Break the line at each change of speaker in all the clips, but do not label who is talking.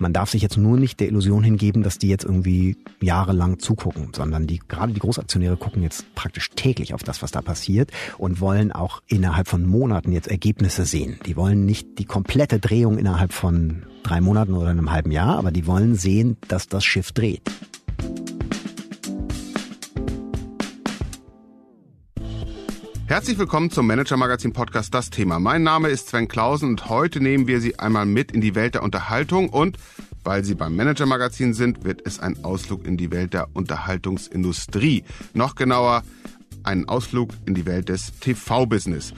Man darf sich jetzt nur nicht der Illusion hingeben, dass die jetzt irgendwie jahrelang zugucken, sondern die, gerade die Großaktionäre gucken jetzt praktisch täglich auf das, was da passiert und wollen auch innerhalb von Monaten jetzt Ergebnisse sehen. Die wollen nicht die komplette Drehung innerhalb von drei Monaten oder einem halben Jahr, aber die wollen sehen, dass das Schiff dreht.
Herzlich willkommen zum Manager Magazin Podcast Das Thema. Mein Name ist Sven Klausen und heute nehmen wir Sie einmal mit in die Welt der Unterhaltung und weil Sie beim Manager Magazin sind, wird es ein Ausflug in die Welt der Unterhaltungsindustrie. Noch genauer, einen Ausflug in die Welt des TV-Business.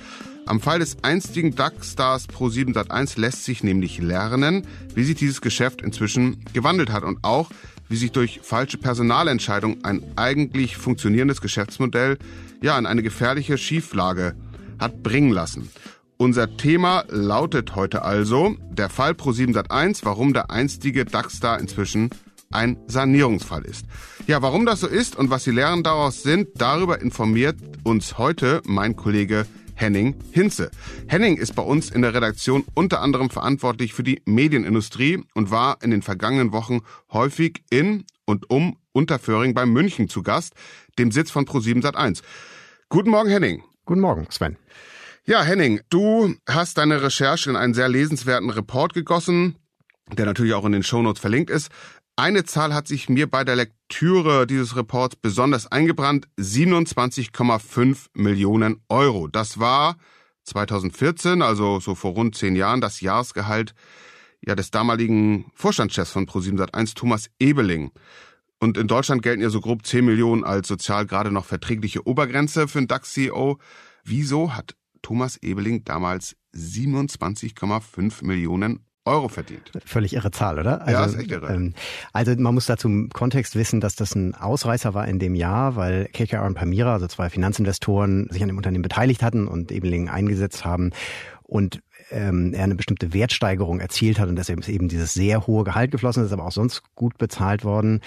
Am Fall des einstigen DAX-Stars Pro7 Sat1 lässt sich nämlich lernen, wie sich dieses Geschäft inzwischen gewandelt hat und auch, wie sich durch falsche Personalentscheidungen ein eigentlich funktionierendes Geschäftsmodell ja in eine gefährliche Schieflage hat bringen lassen. Unser Thema lautet heute also der Fall Pro7 Sat1, warum der einstige DAX-Star inzwischen ein Sanierungsfall ist. Ja, warum das so ist und was die Lehren daraus sind, darüber informiert uns heute mein Kollege Henning Hinze. Henning ist bei uns in der Redaktion unter anderem verantwortlich für die Medienindustrie und war in den vergangenen Wochen häufig in und um Unterföhring bei München zu Gast, dem Sitz von Pro7 Sat1. Guten Morgen, Henning.
Guten Morgen, Sven.
Ja, Henning, du hast deine Recherche in einen sehr lesenswerten Report gegossen, der natürlich auch in den Shownotes verlinkt ist. Eine Zahl hat sich mir bei der Lektüre dieses Reports besonders eingebrannt. 27,5 Millionen Euro. Das war 2014, also so vor rund zehn Jahren, das Jahresgehalt ja, des damaligen Vorstandschefs von ProSiebenSat1, Thomas Ebeling. Und in Deutschland gelten ja so grob 10 Millionen als sozial gerade noch verträgliche Obergrenze für einen DAX-CEO. Wieso hat Thomas Ebeling damals 27,5 Millionen Euro verdient.
Völlig irre Zahl, oder?
Also, ja, ist echt irre. Ähm,
also man muss dazu im Kontext wissen, dass das ein Ausreißer war in dem Jahr, weil KKR und Pamira, also zwei Finanzinvestoren, sich an dem Unternehmen beteiligt hatten und Ebeling eingesetzt haben. Und ähm, er eine bestimmte Wertsteigerung erzielt hat und deshalb ist eben dieses sehr hohe Gehalt geflossen, ist aber auch sonst gut bezahlt worden.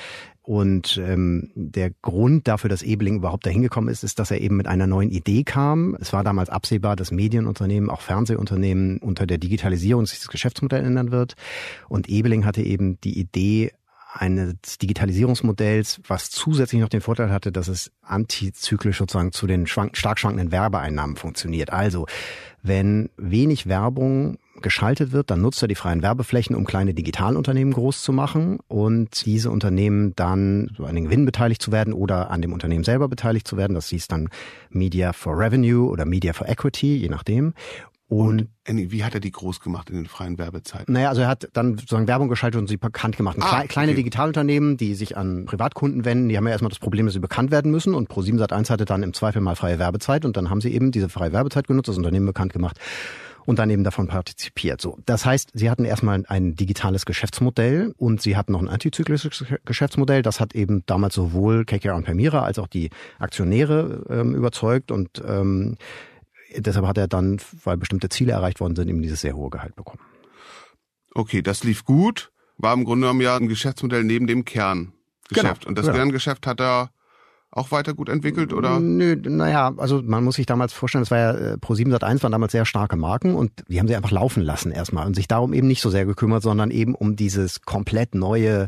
Und ähm, der Grund dafür, dass Ebeling überhaupt dahin gekommen ist, ist, dass er eben mit einer neuen Idee kam. Es war damals absehbar, dass Medienunternehmen, auch Fernsehunternehmen unter der Digitalisierung sich das Geschäftsmodell ändern wird. Und Ebeling hatte eben die Idee, eines Digitalisierungsmodells, was zusätzlich noch den Vorteil hatte, dass es antizyklisch sozusagen zu den schwank stark schwankenden Werbeeinnahmen funktioniert. Also, wenn wenig Werbung geschaltet wird, dann nutzt er die freien Werbeflächen, um kleine Digitalunternehmen groß zu machen und diese Unternehmen dann an den Gewinn beteiligt zu werden oder an dem Unternehmen selber beteiligt zu werden. Das hieß dann Media for Revenue oder Media for Equity, je nachdem.
Und, und wie hat er die groß gemacht in den freien Werbezeiten?
Naja, also er hat dann sozusagen Werbung geschaltet und sie bekannt gemacht. Ah, kleine okay. Digitalunternehmen, die sich an Privatkunden wenden, die haben ja erstmal das Problem, dass sie bekannt werden müssen und Pro7 Sat1 hatte dann im Zweifel mal freie Werbezeit und dann haben sie eben diese freie Werbezeit genutzt, das Unternehmen bekannt gemacht und dann eben davon partizipiert. So, das heißt, sie hatten erstmal ein digitales Geschäftsmodell und sie hatten noch ein antizyklisches Geschäftsmodell. Das hat eben damals sowohl KKR und Permira als auch die Aktionäre ähm, überzeugt und ähm, deshalb hat er dann, weil bestimmte Ziele erreicht worden sind, eben dieses sehr hohe Gehalt bekommen.
Okay, das lief gut, war im Grunde genommen ja ein Geschäftsmodell neben dem Kerngeschäft. Genau, und das genau. Kerngeschäft hat er auch weiter gut entwickelt oder?
Nö, naja, also man muss sich damals vorstellen, es war ja äh, Pro7 Sat1 waren damals sehr starke Marken und die haben sie einfach laufen lassen erstmal und sich darum eben nicht so sehr gekümmert, sondern eben um dieses komplett neue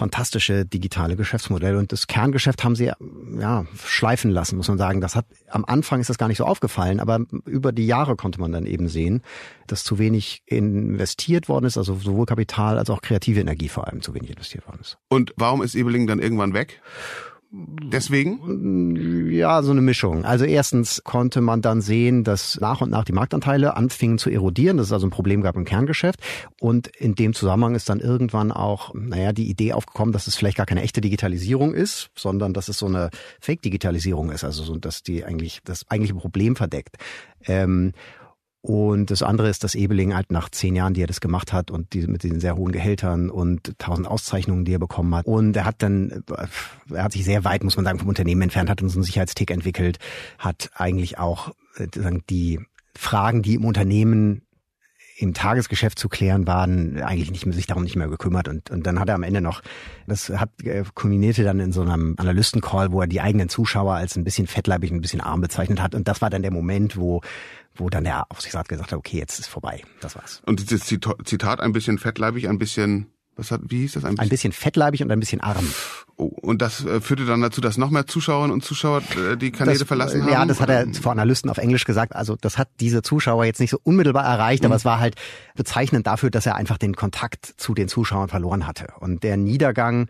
fantastische digitale Geschäftsmodell. Und das Kerngeschäft haben sie ja schleifen lassen, muss man sagen. Das hat am Anfang ist das gar nicht so aufgefallen, aber über die Jahre konnte man dann eben sehen, dass zu wenig investiert worden ist, also sowohl Kapital als auch kreative Energie vor allem zu wenig investiert worden ist.
Und warum ist Ebeling dann irgendwann weg? Deswegen?
Ja, so eine Mischung. Also erstens konnte man dann sehen, dass nach und nach die Marktanteile anfingen zu erodieren. Das ist also ein Problem gab im Kerngeschäft. Und in dem Zusammenhang ist dann irgendwann auch, naja, die Idee aufgekommen, dass es vielleicht gar keine echte Digitalisierung ist, sondern dass es so eine Fake-Digitalisierung ist. Also so, dass die eigentlich das eigentliche Problem verdeckt. Ähm, und das andere ist, dass Ebeling halt nach zehn Jahren, die er das gemacht hat und die, mit diesen sehr hohen Gehältern und tausend Auszeichnungen, die er bekommen hat. Und er hat dann, er hat sich sehr weit, muss man sagen, vom Unternehmen entfernt, hat uns einen Sicherheitstick entwickelt, hat eigentlich auch äh, die Fragen, die im Unternehmen im Tagesgeschäft zu klären waren, eigentlich nicht mehr, sich darum nicht mehr gekümmert. Und, und dann hat er am Ende noch, das hat äh, kulminierte dann in so einem Analystencall, wo er die eigenen Zuschauer als ein bisschen fettleibig, ein bisschen arm bezeichnet hat. Und das war dann der Moment, wo wo dann der Aufsichtsrat gesagt hat, okay, jetzt ist vorbei, das war's.
Und dieses Zitat ein bisschen fettleibig, ein bisschen was hat, wie hieß das?
Ein bisschen, ein bisschen fettleibig und ein bisschen arm.
Oh, und das äh, führte dann dazu, dass noch mehr Zuschauerinnen und Zuschauer äh, die Kanäle
das,
verlassen haben?
Ja, das hat er vor Analysten auf Englisch gesagt. Also das hat diese Zuschauer jetzt nicht so unmittelbar erreicht, mhm. aber es war halt bezeichnend dafür, dass er einfach den Kontakt zu den Zuschauern verloren hatte. Und der Niedergang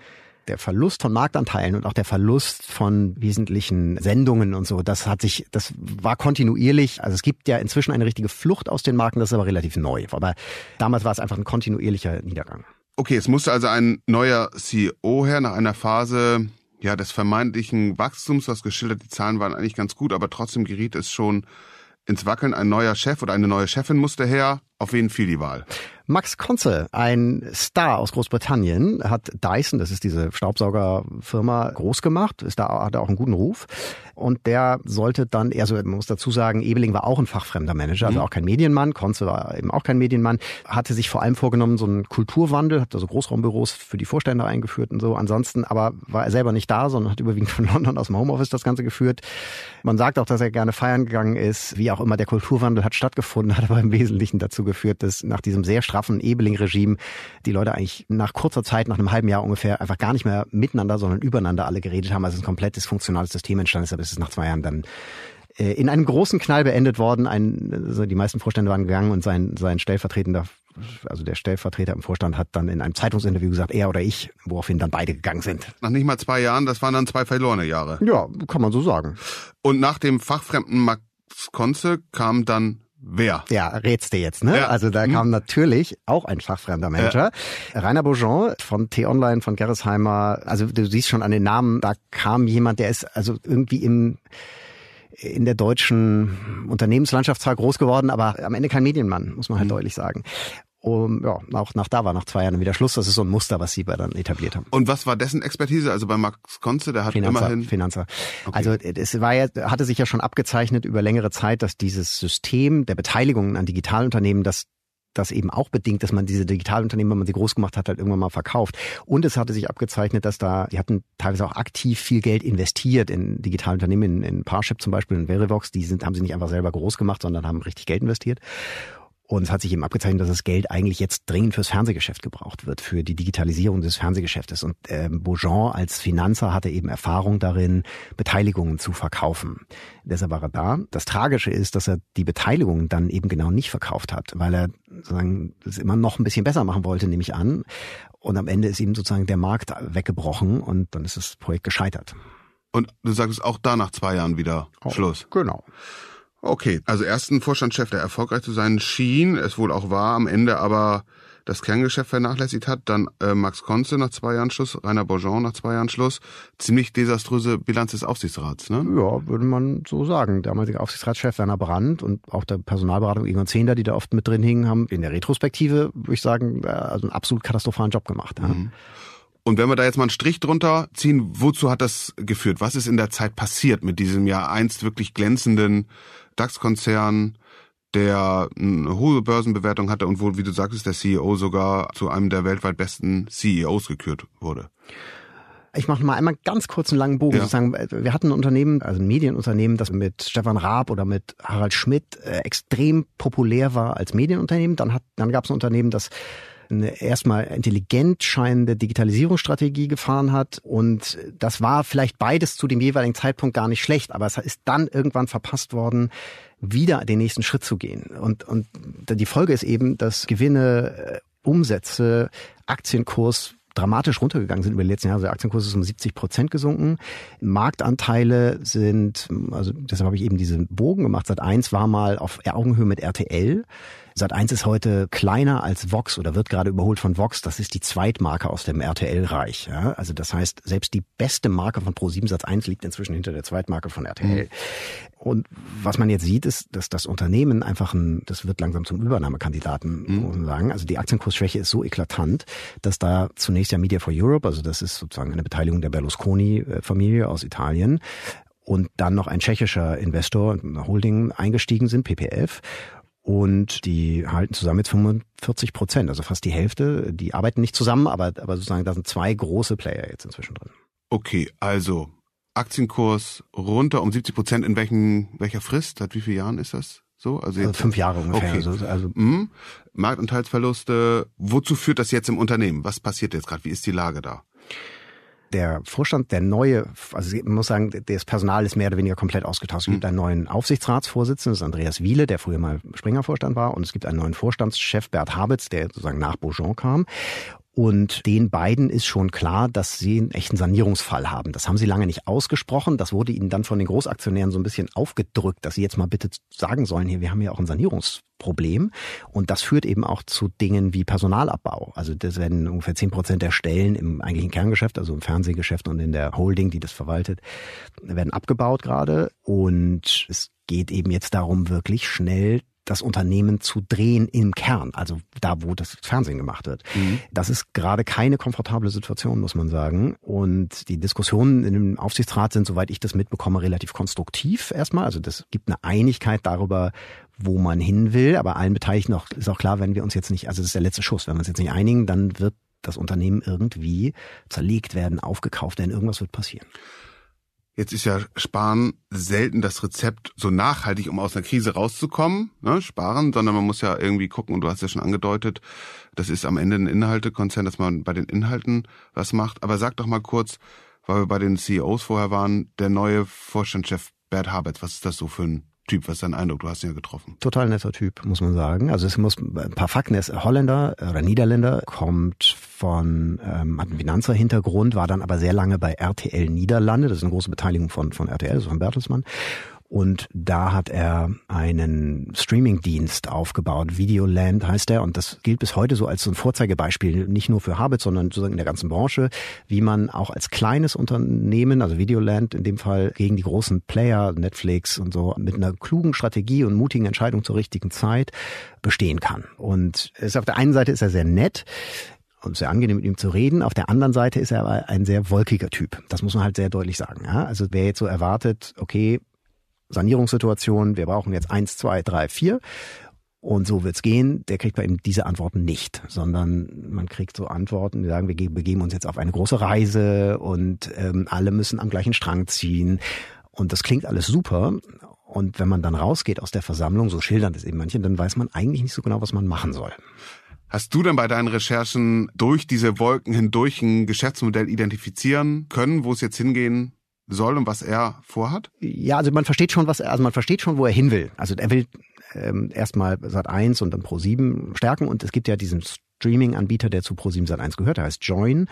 der Verlust von Marktanteilen und auch der Verlust von wesentlichen Sendungen und so, das hat sich, das war kontinuierlich. Also es gibt ja inzwischen eine richtige Flucht aus den Marken, das ist aber relativ neu. Aber damals war es einfach ein kontinuierlicher Niedergang.
Okay, es musste also ein neuer CEO her nach einer Phase ja des vermeintlichen Wachstums, was geschildert, die Zahlen waren eigentlich ganz gut, aber trotzdem geriet es schon ins Wackeln. Ein neuer Chef oder eine neue Chefin musste her. Auf wen fiel die Wahl?
Max Konze, ein Star aus Großbritannien, hat Dyson, das ist diese Staubsaugerfirma, groß gemacht, ist da, hat auch einen guten Ruf. Und der sollte dann, also man muss dazu sagen, Ebeling war auch ein fachfremder Manager, also mhm. auch kein Medienmann, Konze war eben auch kein Medienmann, hatte sich vor allem vorgenommen, so einen Kulturwandel, hat also Großraumbüros für die Vorstände eingeführt und so. Ansonsten aber war er selber nicht da, sondern hat überwiegend von London aus dem Homeoffice das Ganze geführt. Man sagt auch, dass er gerne feiern gegangen ist. Wie auch immer, der Kulturwandel hat stattgefunden, hat aber im Wesentlichen dazu geführt, dass nach diesem sehr straffen Ebeling-Regime die Leute eigentlich nach kurzer Zeit, nach einem halben Jahr ungefähr, einfach gar nicht mehr miteinander, sondern übereinander alle geredet haben. Also ein komplett dysfunktionales System entstanden ist, aber es ist nach zwei Jahren dann äh, in einem großen Knall beendet worden. Ein, also die meisten Vorstände waren gegangen und sein, sein stellvertretender, also der Stellvertreter im Vorstand hat dann in einem Zeitungsinterview gesagt, er oder ich, woraufhin dann beide gegangen sind.
Nach nicht mal zwei Jahren, das waren dann zwei verlorene Jahre.
Ja, kann man so sagen.
Und nach dem fachfremden Max Konze kam dann Wer?
Ja, rätst du jetzt, ne? Ja. Also da hm. kam natürlich auch ein fachfremder Manager. Ja. Rainer Beaujean von T-Online, von Gerresheimer. Also du siehst schon an den Namen, da kam jemand, der ist also irgendwie im in der deutschen Unternehmenslandschaft zwar groß geworden, aber am Ende kein Medienmann, muss man halt mhm. deutlich sagen. Um, ja, auch nach da war nach zwei Jahren wieder Schluss. Das ist so ein Muster, was sie bei dann etabliert haben.
Und was war dessen Expertise? Also bei Max Konze, der hat
Finanzer,
immerhin
Finanzer. Okay. Also es war ja, hatte sich ja schon abgezeichnet über längere Zeit, dass dieses System der Beteiligungen an Digitalunternehmen, dass das eben auch bedingt, dass man diese Digitalunternehmen, wenn man sie groß gemacht hat, halt irgendwann mal verkauft. Und es hatte sich abgezeichnet, dass da, die hatten teilweise auch aktiv viel Geld investiert in Digitalunternehmen, in, in Parship zum Beispiel, in Verivox, die sind, haben sie nicht einfach selber groß gemacht, sondern haben richtig Geld investiert. Und es hat sich eben abgezeichnet, dass das Geld eigentlich jetzt dringend fürs Fernsehgeschäft gebraucht wird, für die Digitalisierung des Fernsehgeschäftes. Und ähm, Beaujean als Finanzer hatte eben Erfahrung darin, Beteiligungen zu verkaufen. Deshalb war er da. Das Tragische ist, dass er die Beteiligungen dann eben genau nicht verkauft hat, weil er sozusagen das immer noch ein bisschen besser machen wollte, nehme ich an. Und am Ende ist ihm sozusagen der Markt weggebrochen und dann ist das Projekt gescheitert.
Und du sagst auch da nach zwei Jahren wieder oh, Schluss.
Genau.
Okay, also ersten Vorstandschef, der erfolgreich zu sein schien, es wohl auch war, am Ende aber das Kerngeschäft vernachlässigt hat, dann äh, Max Konze nach zwei Jahren Schluss, Rainer Bourgeon nach zwei Jahren Schluss. Ziemlich desaströse Bilanz des Aufsichtsrats, ne?
Ja, würde man so sagen. Der damalige Aufsichtsratschef Werner Brandt und auch der Personalberatung Egon Zehnder, die da oft mit drin hingen, haben in der Retrospektive, würde ich sagen, äh, also einen absolut katastrophalen Job gemacht. Ja. Mhm.
Und wenn wir da jetzt mal einen Strich drunter ziehen, wozu hat das geführt? Was ist in der Zeit passiert mit diesem ja einst wirklich glänzenden DAX-Konzern, der eine hohe Börsenbewertung hatte und wo, wie du sagtest, der CEO sogar zu einem der weltweit besten CEOs gekürt wurde.
Ich mache mal einmal ganz kurz einen langen Bogen. Ja. Sozusagen. Wir hatten ein Unternehmen, also ein Medienunternehmen, das mit Stefan Raab oder mit Harald Schmidt äh, extrem populär war als Medienunternehmen. Dann, hat, dann gab es ein Unternehmen, das eine erstmal intelligent scheinende Digitalisierungsstrategie gefahren hat. Und das war vielleicht beides zu dem jeweiligen Zeitpunkt gar nicht schlecht, aber es ist dann irgendwann verpasst worden, wieder den nächsten Schritt zu gehen. Und, und die Folge ist eben, dass Gewinne, äh, Umsätze, Aktienkurs dramatisch runtergegangen sind über die letzten Jahre. Der Aktienkurs ist um 70 Prozent gesunken. Marktanteile sind, also deshalb habe ich eben diesen Bogen gemacht. Seit eins war mal auf Augenhöhe mit RTL. Sat 1 ist heute kleiner als Vox oder wird gerade überholt von Vox. Das ist die Zweitmarke aus dem RTL-Reich. Ja? Also das heißt, selbst die beste Marke von Pro7 Sat 1 liegt inzwischen hinter der Zweitmarke von RTL. Mhm. Und was man jetzt sieht, ist, dass das Unternehmen einfach ein, das wird langsam zum Übernahmekandidaten, mhm. muss man sagen. Also die Aktienkursschwäche ist so eklatant, dass da zunächst ja Media for Europe, also das ist sozusagen eine Beteiligung der Berlusconi-Familie aus Italien, und dann noch ein tschechischer Investor, eine Holding eingestiegen sind, PPF. und die halten zusammen jetzt 45 Prozent, also fast die Hälfte. Die arbeiten nicht zusammen, aber, aber sozusagen da sind zwei große Player jetzt inzwischen drin.
Okay, also Aktienkurs runter um 70 Prozent in welchen, welcher Frist? Seit wie vielen Jahren ist das? So,
also, also fünf Jahre ungefähr.
Okay. Also, also mhm. Marktanteilsverluste. Wozu führt das jetzt im Unternehmen? Was passiert jetzt gerade? Wie ist die Lage da?
der Vorstand, der neue, also ich muss sagen, das Personal ist mehr oder weniger komplett ausgetauscht. Es gibt mhm. einen neuen Aufsichtsratsvorsitzenden, das ist Andreas Wiele, der früher mal Springer-Vorstand war, und es gibt einen neuen Vorstandschef, Bert Habitz, der sozusagen nach Beaujon kam. Und den beiden ist schon klar, dass sie einen echten Sanierungsfall haben. Das haben sie lange nicht ausgesprochen. Das wurde ihnen dann von den Großaktionären so ein bisschen aufgedrückt, dass sie jetzt mal bitte sagen sollen, hier, wir haben ja auch ein Sanierungsproblem. Und das führt eben auch zu Dingen wie Personalabbau. Also das werden ungefähr zehn Prozent der Stellen im eigentlichen Kerngeschäft, also im Fernsehgeschäft und in der Holding, die das verwaltet, werden abgebaut gerade. Und es geht eben jetzt darum, wirklich schnell das Unternehmen zu drehen im Kern, also da, wo das Fernsehen gemacht wird. Mhm. Das ist gerade keine komfortable Situation, muss man sagen. Und die Diskussionen dem Aufsichtsrat sind, soweit ich das mitbekomme, relativ konstruktiv erstmal. Also das gibt eine Einigkeit darüber, wo man hin will. Aber allen Beteiligten auch, ist auch klar, wenn wir uns jetzt nicht, also das ist der letzte Schuss, wenn wir uns jetzt nicht einigen, dann wird das Unternehmen irgendwie zerlegt werden, aufgekauft werden, irgendwas wird passieren.
Jetzt ist ja Sparen selten das Rezept so nachhaltig, um aus einer Krise rauszukommen, ne, sparen, sondern man muss ja irgendwie gucken, und du hast ja schon angedeutet, das ist am Ende ein Inhaltekonzern, dass man bei den Inhalten was macht. Aber sag doch mal kurz, weil wir bei den CEOs vorher waren, der neue Vorstandschef Bert Habetz, was ist das so für ein Typ? Was ist dein Eindruck? Du hast ihn ja getroffen.
Total netter Typ, muss man sagen. Also es muss ein paar Fakten. Er ist Holländer oder Niederländer, kommt von, ähm, hat einen Finanzer-Hintergrund, war dann aber sehr lange bei RTL Niederlande. Das ist eine große Beteiligung von, von RTL, also von Bertelsmann. Und da hat er einen Streaming-Dienst aufgebaut. Videoland heißt er. Und das gilt bis heute so als so ein Vorzeigebeispiel, nicht nur für Habit, sondern sozusagen in der ganzen Branche, wie man auch als kleines Unternehmen, also Videoland in dem Fall, gegen die großen Player, Netflix und so, mit einer klugen Strategie und mutigen Entscheidung zur richtigen Zeit bestehen kann. Und es auf der einen Seite ist er sehr nett sehr angenehm mit ihm zu reden. Auf der anderen Seite ist er aber ein sehr wolkiger Typ. Das muss man halt sehr deutlich sagen. Ja? Also wer jetzt so erwartet, okay, Sanierungssituation, wir brauchen jetzt eins, zwei, drei, vier. Und so wird's gehen. Der kriegt bei ihm diese Antworten nicht, sondern man kriegt so Antworten, die sagen, wir begeben uns jetzt auf eine große Reise und ähm, alle müssen am gleichen Strang ziehen. Und das klingt alles super. Und wenn man dann rausgeht aus der Versammlung, so schildern das eben manche, dann weiß man eigentlich nicht so genau, was man machen soll.
Hast du denn bei deinen Recherchen durch diese Wolken hindurch ein Geschäftsmodell identifizieren können, wo es jetzt hingehen soll und was er vorhat?
Ja, also man versteht schon, was also man versteht schon, wo er hin will. Also er will ähm, erstmal Sat 1 und dann Pro 7 stärken und es gibt ja diesen Streaming-Anbieter, der zu Pro7 Sat 1 gehört, der heißt Join.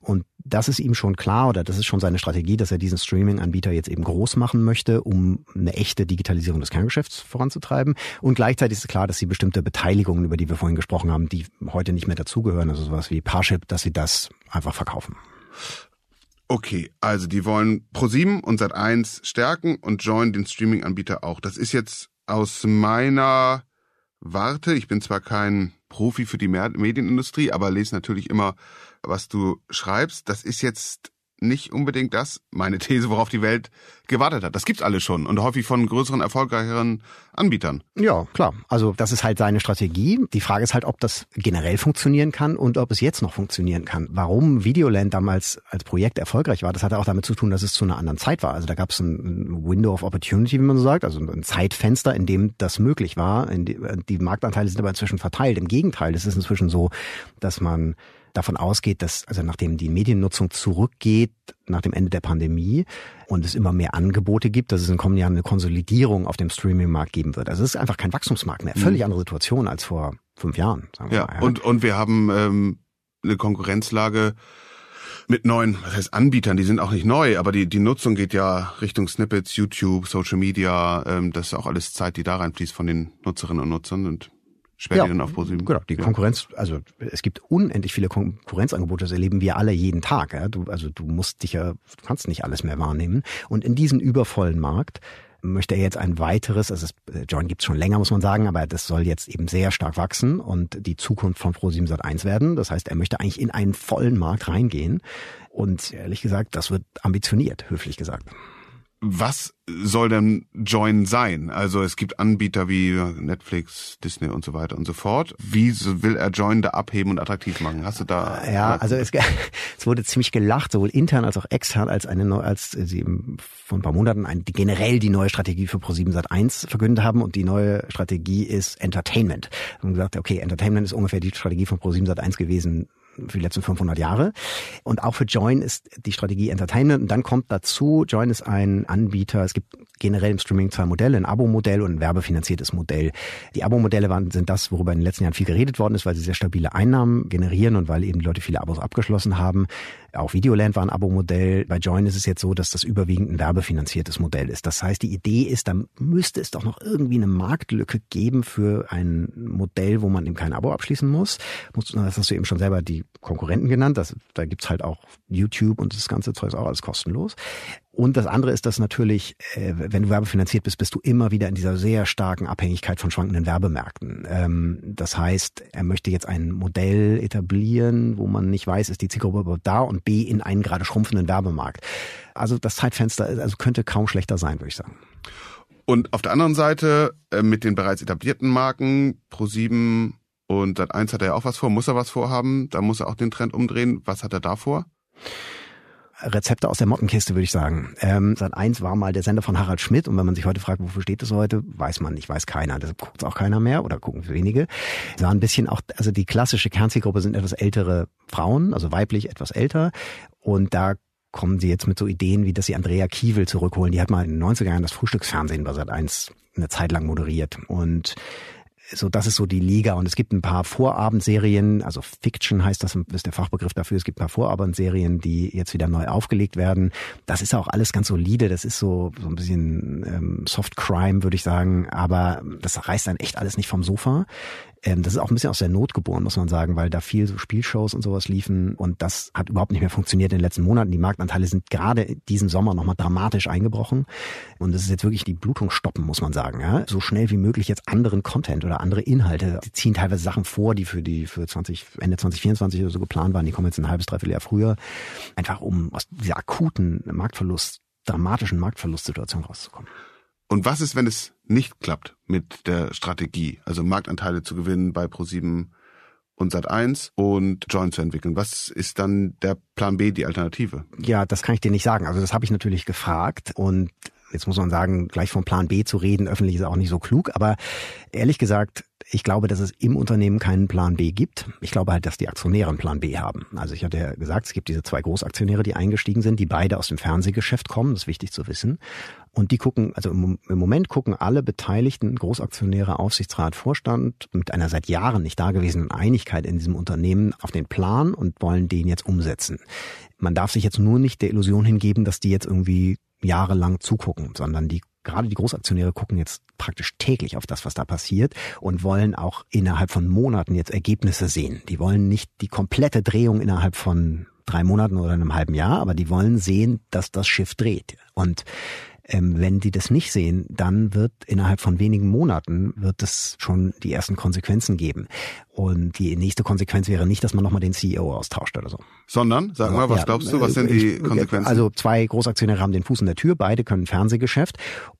Und das ist ihm schon klar oder das ist schon seine Strategie, dass er diesen Streaming-Anbieter jetzt eben groß machen möchte, um eine echte Digitalisierung des Kerngeschäfts voranzutreiben. Und gleichzeitig ist klar, dass sie bestimmte Beteiligungen, über die wir vorhin gesprochen haben, die heute nicht mehr dazugehören, also sowas wie Parship, dass sie das einfach verkaufen.
Okay, also die wollen Pro7 und Sat1 stärken und Join den Streaming-Anbieter auch. Das ist jetzt aus meiner Warte, ich bin zwar kein Profi für die Medienindustrie, aber lese natürlich immer, was du schreibst. Das ist jetzt nicht unbedingt das, meine These, worauf die Welt gewartet hat. Das gibt's alles schon und häufig von größeren, erfolgreicheren Anbietern.
Ja, klar. Also das ist halt seine Strategie. Die Frage ist halt, ob das generell funktionieren kann und ob es jetzt noch funktionieren kann. Warum Videoland damals als Projekt erfolgreich war, das hatte auch damit zu tun, dass es zu einer anderen Zeit war. Also da gab es ein Window of Opportunity, wie man so sagt, also ein Zeitfenster, in dem das möglich war. Die Marktanteile sind aber inzwischen verteilt. Im Gegenteil, es ist inzwischen so, dass man davon ausgeht, dass also nachdem die Mediennutzung zurückgeht nach dem Ende der Pandemie und es immer mehr Angebote gibt, dass es in den kommenden Jahren eine Konsolidierung auf dem Streaming-Markt geben wird. Also es ist einfach kein Wachstumsmarkt mehr. Völlig mhm. andere Situation als vor fünf Jahren.
Sagen wir ja, mal, ja. Und, und wir haben ähm, eine Konkurrenzlage mit neuen, was heißt Anbietern, die sind auch nicht neu, aber die, die Nutzung geht ja Richtung Snippets, YouTube, Social Media, ähm, das ist auch alles Zeit, die da reinfließt von den Nutzerinnen und Nutzern und sperrt ja, dann auf ProSieben.
Genau, die ja. Konkurrenz, also es gibt unendlich viele Konkurrenzangebote, das erleben wir alle jeden Tag. Ja? Du, also du musst dich ja, du kannst nicht alles mehr wahrnehmen. Und in diesem übervollen Markt möchte er jetzt ein weiteres, also es, Join gibt's schon länger, muss man sagen, aber das soll jetzt eben sehr stark wachsen und die Zukunft von Pro7 Sat1 werden. Das heißt, er möchte eigentlich in einen vollen Markt reingehen. Und ehrlich gesagt, das wird ambitioniert, höflich gesagt.
Was soll denn Join sein? Also es gibt Anbieter wie Netflix, Disney und so weiter und so fort. Wie will er Join da abheben und attraktiv machen? Hast du da?
Ja, also es, es wurde ziemlich gelacht, sowohl intern als auch extern, als eine neue, als sie vor ein paar Monaten ein, die generell die neue Strategie für Pro7 Sat1 verkündet haben und die neue Strategie ist Entertainment. Und gesagt, okay, Entertainment ist ungefähr die Strategie von Pro7 Sat1 gewesen, für die letzten 500 Jahre. Und auch für Join ist die Strategie Entertainment. Und dann kommt dazu, Join ist ein Anbieter, es gibt generell im Streaming zwei Modelle, ein Abo-Modell und ein werbefinanziertes Modell. Die Abo-Modelle sind das, worüber in den letzten Jahren viel geredet worden ist, weil sie sehr stabile Einnahmen generieren und weil eben Leute viele Abos abgeschlossen haben. Auch Videoland war ein Abo-Modell. Bei Join ist es jetzt so, dass das überwiegend ein werbefinanziertes Modell ist. Das heißt, die Idee ist, da müsste es doch noch irgendwie eine Marktlücke geben für ein Modell, wo man eben kein Abo abschließen muss. Das hast du eben schon selber die Konkurrenten genannt. Das, da gibt's halt auch YouTube und das ganze Zeug ist auch alles kostenlos. Und das andere ist, dass natürlich, äh, wenn du werbefinanziert bist, bist du immer wieder in dieser sehr starken Abhängigkeit von schwankenden Werbemärkten. Ähm, das heißt, er möchte jetzt ein Modell etablieren, wo man nicht weiß, ist die Zielgruppe da und B in einen gerade schrumpfenden Werbemarkt. Also das Zeitfenster also könnte kaum schlechter sein, würde ich sagen.
Und auf der anderen Seite äh, mit den bereits etablierten Marken Pro7 und Sat1 hat er ja auch was vor, muss er was vorhaben, da muss er auch den Trend umdrehen. Was hat er da vor?
Rezepte aus der Mottenkiste, würde ich sagen. Ähm, Sat 1 war mal der Sender von Harald Schmidt und wenn man sich heute fragt, wofür steht das heute, weiß man nicht, weiß keiner. Deshalb guckt auch keiner mehr oder gucken wenige. Sah ein bisschen auch, also die klassische Kernzielgruppe sind etwas ältere Frauen, also weiblich etwas älter und da kommen sie jetzt mit so Ideen, wie dass sie Andrea Kiewel zurückholen. Die hat mal in den 90er Jahren das Frühstücksfernsehen bei Sat 1 eine Zeit lang moderiert und so, das ist so die Liga. Und es gibt ein paar Vorabendserien, also Fiction heißt das, ist der Fachbegriff dafür. Es gibt ein paar Vorabendserien, die jetzt wieder neu aufgelegt werden. Das ist auch alles ganz solide. Das ist so, so ein bisschen ähm, Soft Crime, würde ich sagen. Aber das reißt dann echt alles nicht vom Sofa. Ähm, das ist auch ein bisschen aus der Not geboren, muss man sagen, weil da viel so Spielshows und sowas liefen und das hat überhaupt nicht mehr funktioniert in den letzten Monaten. Die Marktanteile sind gerade diesen Sommer nochmal dramatisch eingebrochen und das ist jetzt wirklich die Blutung stoppen, muss man sagen. Ja? So schnell wie möglich jetzt anderen Content oder andere Inhalte. Die ziehen teilweise Sachen vor, die für die für 20, Ende 2024 oder so geplant waren. Die kommen jetzt ein halbes, dreiviertel Jahr früher. Einfach um aus dieser akuten Marktverlust, dramatischen Marktverlustsituation rauszukommen.
Und was ist, wenn es nicht klappt mit der Strategie, also Marktanteile zu gewinnen bei Pro7 und Sat1 und Joint zu entwickeln? Was ist dann der Plan B, die Alternative?
Ja, das kann ich dir nicht sagen. Also das habe ich natürlich gefragt und jetzt muss man sagen, gleich vom Plan B zu reden, öffentlich ist auch nicht so klug, aber ehrlich gesagt, ich glaube, dass es im Unternehmen keinen Plan B gibt. Ich glaube halt, dass die Aktionäre einen Plan B haben. Also ich hatte ja gesagt, es gibt diese zwei Großaktionäre, die eingestiegen sind, die beide aus dem Fernsehgeschäft kommen. Das ist wichtig zu wissen. Und die gucken, also im, Moment gucken alle beteiligten Großaktionäre, Aufsichtsrat, Vorstand mit einer seit Jahren nicht dagewesenen Einigkeit in diesem Unternehmen auf den Plan und wollen den jetzt umsetzen. Man darf sich jetzt nur nicht der Illusion hingeben, dass die jetzt irgendwie jahrelang zugucken, sondern die gerade die Großaktionäre gucken jetzt praktisch täglich auf das, was da passiert und wollen auch innerhalb von Monaten jetzt Ergebnisse sehen. Die wollen nicht die komplette Drehung innerhalb von drei Monaten oder einem halben Jahr, aber die wollen sehen, dass das Schiff dreht. Und ähm, wenn die das nicht sehen, dann wird innerhalb von wenigen Monaten wird es schon die ersten Konsequenzen geben. Und die nächste Konsequenz wäre nicht, dass man nochmal den CEO austauscht oder so.
Sondern, sag mal, was ja, glaubst du, was sind die Konsequenzen?
Also zwei Großaktionäre haben den Fuß in der Tür, beide können Fernsehgeschäft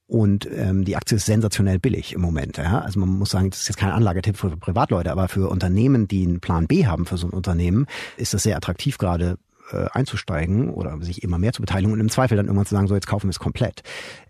und ähm, die Aktie ist sensationell billig im Moment. Ja? Also man muss sagen, das ist jetzt kein Anlagetipp für Privatleute, aber für Unternehmen, die einen Plan B haben für so ein Unternehmen, ist das sehr attraktiv gerade äh, einzusteigen oder sich immer mehr zu beteiligen und im Zweifel dann irgendwann zu sagen, so jetzt kaufen wir es komplett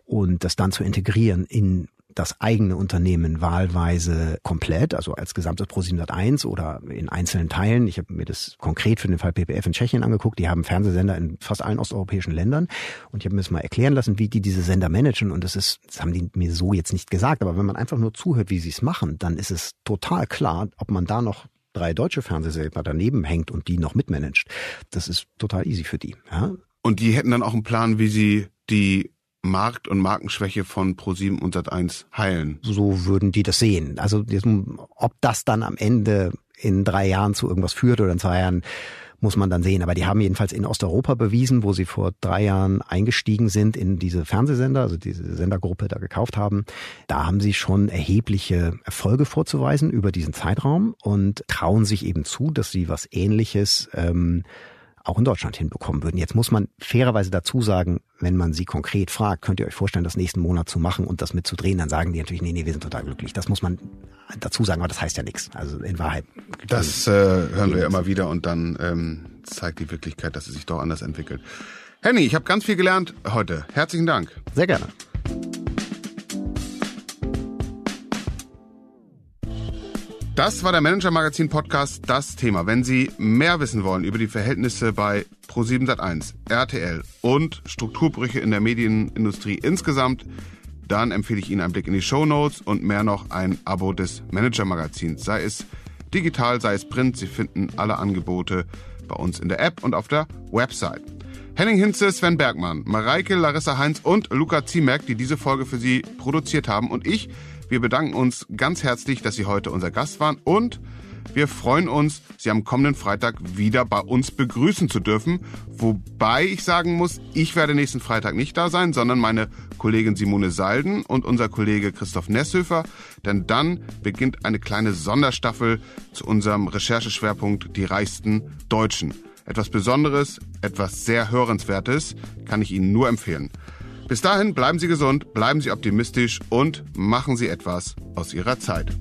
und das dann zu integrieren in das eigene Unternehmen wahlweise komplett, also als gesamtes Pro 701 oder in einzelnen Teilen. Ich habe mir das konkret für den Fall PPF in Tschechien angeguckt. Die haben Fernsehsender in fast allen osteuropäischen Ländern und ich habe mir das mal erklären lassen, wie die diese Sender managen und das ist, das haben die mir so jetzt nicht gesagt, aber wenn man einfach nur zuhört, wie sie es machen, dann ist es total klar, ob man da noch drei deutsche Fernsehsender daneben hängt und die noch mitmanagt. Das ist total easy für die. Ja?
Und die hätten dann auch einen Plan, wie sie die Markt- und Markenschwäche von Pro7 und Sat1 heilen.
So würden die das sehen. Also ob das dann am Ende in drei Jahren zu irgendwas führt oder in zwei Jahren, muss man dann sehen. Aber die haben jedenfalls in Osteuropa bewiesen, wo sie vor drei Jahren eingestiegen sind in diese Fernsehsender, also diese Sendergruppe da gekauft haben. Da haben sie schon erhebliche Erfolge vorzuweisen über diesen Zeitraum und trauen sich eben zu, dass sie was Ähnliches ähm, auch in Deutschland hinbekommen würden. Jetzt muss man fairerweise dazu sagen, wenn man sie konkret fragt, könnt ihr euch vorstellen, das nächsten Monat zu machen und das mitzudrehen, dann sagen die natürlich, nee, nee, wir sind total glücklich. Das muss man dazu sagen, aber das heißt ja nichts. Also in Wahrheit.
Das äh, hören wir ja immer wieder und dann ähm, zeigt die Wirklichkeit, dass es sich doch anders entwickelt. Henny, ich habe ganz viel gelernt heute. Herzlichen Dank.
Sehr gerne.
Das war der Manager Magazin Podcast Das Thema. Wenn Sie mehr wissen wollen über die Verhältnisse bei Pro7 Sat1, RTL und Strukturbrüche in der Medienindustrie insgesamt, dann empfehle ich Ihnen einen Blick in die Show Notes und mehr noch ein Abo des Manager Magazins. Sei es digital, sei es print. Sie finden alle Angebote bei uns in der App und auf der Website. Henning Hinze, Sven Bergmann, Mareike, Larissa Heinz und Luca Ziemek, die diese Folge für Sie produziert haben und ich wir bedanken uns ganz herzlich, dass Sie heute unser Gast waren und wir freuen uns, Sie am kommenden Freitag wieder bei uns begrüßen zu dürfen. Wobei ich sagen muss, ich werde nächsten Freitag nicht da sein, sondern meine Kollegin Simone Salden und unser Kollege Christoph Nesshöfer. Denn dann beginnt eine kleine Sonderstaffel zu unserem Rechercheschwerpunkt Die reichsten Deutschen. Etwas Besonderes, etwas sehr Hörenswertes, kann ich Ihnen nur empfehlen. Bis dahin bleiben Sie gesund, bleiben Sie optimistisch und machen Sie etwas aus Ihrer Zeit.